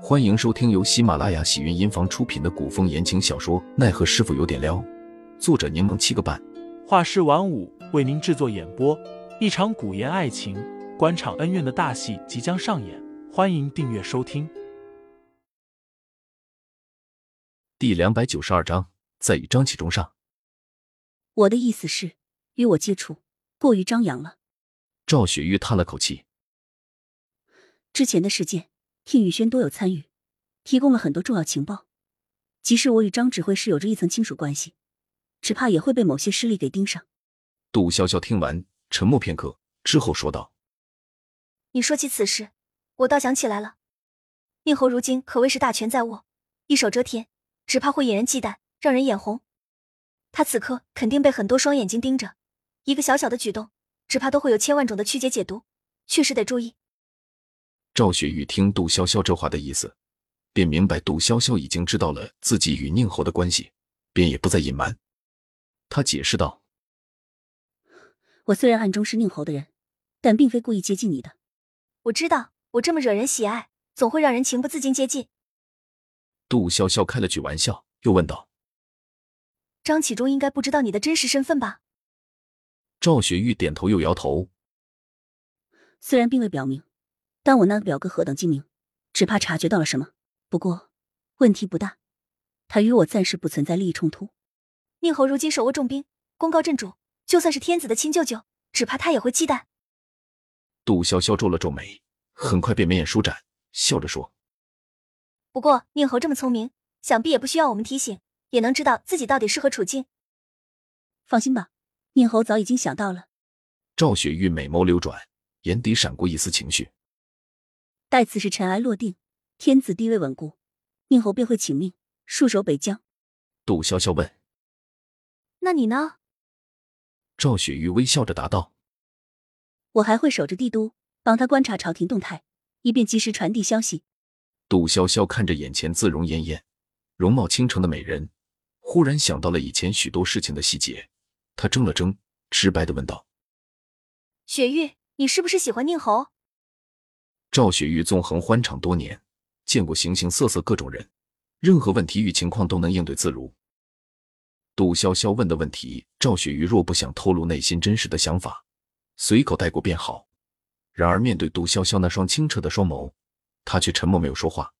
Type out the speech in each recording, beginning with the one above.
欢迎收听由喜马拉雅喜云音房出品的古风言情小说《奈何师傅有点撩》，作者柠檬七个半，画师晚舞为您制作演播。一场古言爱情、官场恩怨的大戏即将上演，欢迎订阅收听。第两百九十二章，在与张启忠上。我的意思是，与我接触过于张扬了。赵雪玉叹了口气，之前的事件。听雨轩多有参与，提供了很多重要情报。即使我与张指挥是有着一层亲属关系，只怕也会被某些势力给盯上。杜潇潇听完，沉默片刻之后说道：“你说起此事，我倒想起来了。宁侯如今可谓是大权在握，一手遮天，只怕会引人忌惮，让人眼红。他此刻肯定被很多双眼睛盯着，一个小小的举动，只怕都会有千万种的曲解解读，确实得注意。”赵雪玉听杜潇潇这话的意思，便明白杜潇潇已经知道了自己与宁侯的关系，便也不再隐瞒。他解释道：“我虽然暗中是宁侯的人，但并非故意接近你的。我知道，我这么惹人喜爱，总会让人情不自禁接近。”杜潇潇开了句玩笑，又问道：“张启忠应该不知道你的真实身份吧？”赵雪玉点头又摇头，虽然并未表明。但我那个表哥何等精明，只怕察觉到了什么。不过问题不大，他与我暂时不存在利益冲突。宁侯如今手握重兵，功高震主，就算是天子的亲舅舅，只怕他也会忌惮。杜潇潇皱了皱眉，很快便眉眼舒展，笑着说：“不过宁侯这么聪明，想必也不需要我们提醒，也能知道自己到底是何处境。放心吧，宁侯早已经想到了。”赵雪玉美眸流转，眼底闪过一丝情绪。待此事尘埃落定，天子地位稳固，宁侯便会请命戍守北疆。杜潇潇问：“那你呢？”赵雪玉微笑着答道：“我还会守着帝都，帮他观察朝廷动态，以便及时传递消息。”杜潇潇看着眼前姿容艳艳、容貌倾城的美人，忽然想到了以前许多事情的细节，她怔了怔，直白的问道：“雪玉，你是不是喜欢宁侯？”赵雪玉纵横欢场多年，见过形形色色各种人，任何问题与情况都能应对自如。杜潇潇问的问题，赵雪玉若不想透露内心真实的想法，随口带过便好。然而面对杜潇潇那双清澈的双眸，他却沉默没有说话。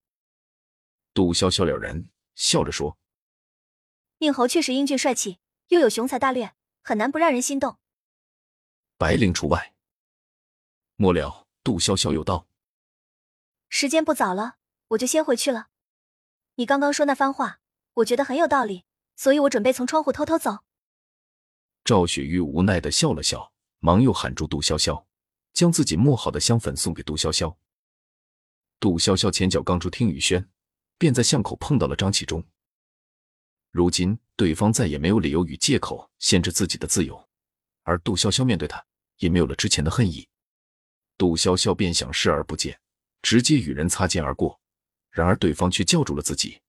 杜潇潇了然，笑着说：“宁侯确实英俊帅气，又有雄才大略，很难不让人心动。白灵除外。”末了，杜潇潇又道。时间不早了，我就先回去了。你刚刚说那番话，我觉得很有道理，所以我准备从窗户偷偷走。赵雪玉无奈的笑了笑，忙又喊住杜潇潇，将自己磨好的香粉送给杜潇潇。杜潇潇前脚刚出听雨轩，便在巷口碰到了张启忠。如今对方再也没有理由与借口限制自己的自由，而杜潇潇面对他也没有了之前的恨意。杜潇潇便想视而不见。直接与人擦肩而过，然而对方却叫住了自己。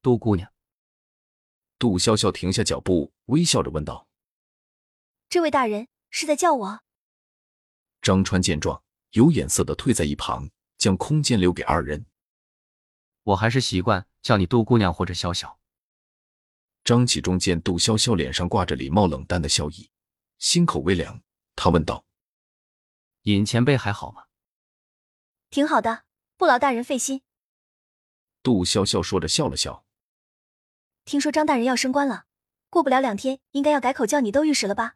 杜姑娘，杜潇潇停下脚步，微笑着问道：“这位大人是在叫我？”张川见状，有眼色的退在一旁，将空间留给二人。我还是习惯叫你杜姑娘或者潇潇。张启忠见杜潇潇脸上挂着礼貌冷淡的笑意，心口微凉，他问道：“尹前辈还好吗？”挺好的，不劳大人费心。杜潇潇说着笑了笑。听说张大人要升官了，过不了两天，应该要改口叫你窦御史了吧？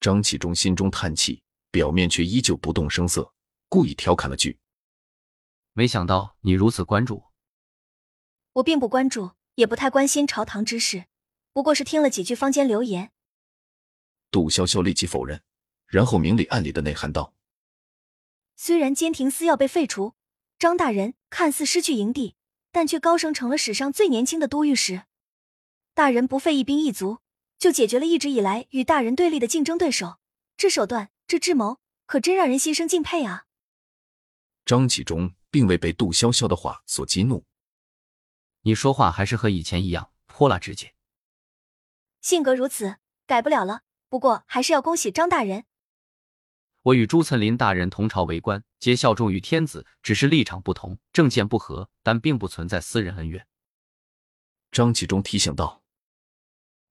张启忠心中叹气，表面却依旧不动声色，故意调侃了句：“没想到你如此关注。”我并不关注，也不太关心朝堂之事，不过是听了几句坊间流言。杜潇潇立即否认，然后明里暗里的内涵道。虽然监庭司要被废除，张大人看似失去营地，但却高升成了史上最年轻的都御史。大人不费一兵一卒，就解决了一直以来与大人对立的竞争对手，这手段，这智谋，可真让人心生敬佩啊！张启忠并未被杜潇潇的话所激怒，你说话还是和以前一样泼辣直接。性格如此，改不了了。不过还是要恭喜张大人。我与朱岑林大人同朝为官，皆效忠于天子，只是立场不同，政见不合，但并不存在私人恩怨。张启忠提醒道：“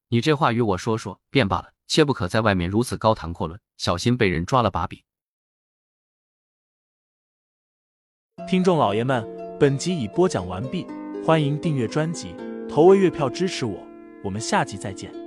你这话与我说说便罢了，切不可在外面如此高谈阔论，小心被人抓了把柄。”听众老爷们，本集已播讲完毕，欢迎订阅专辑，投喂月票支持我，我们下集再见。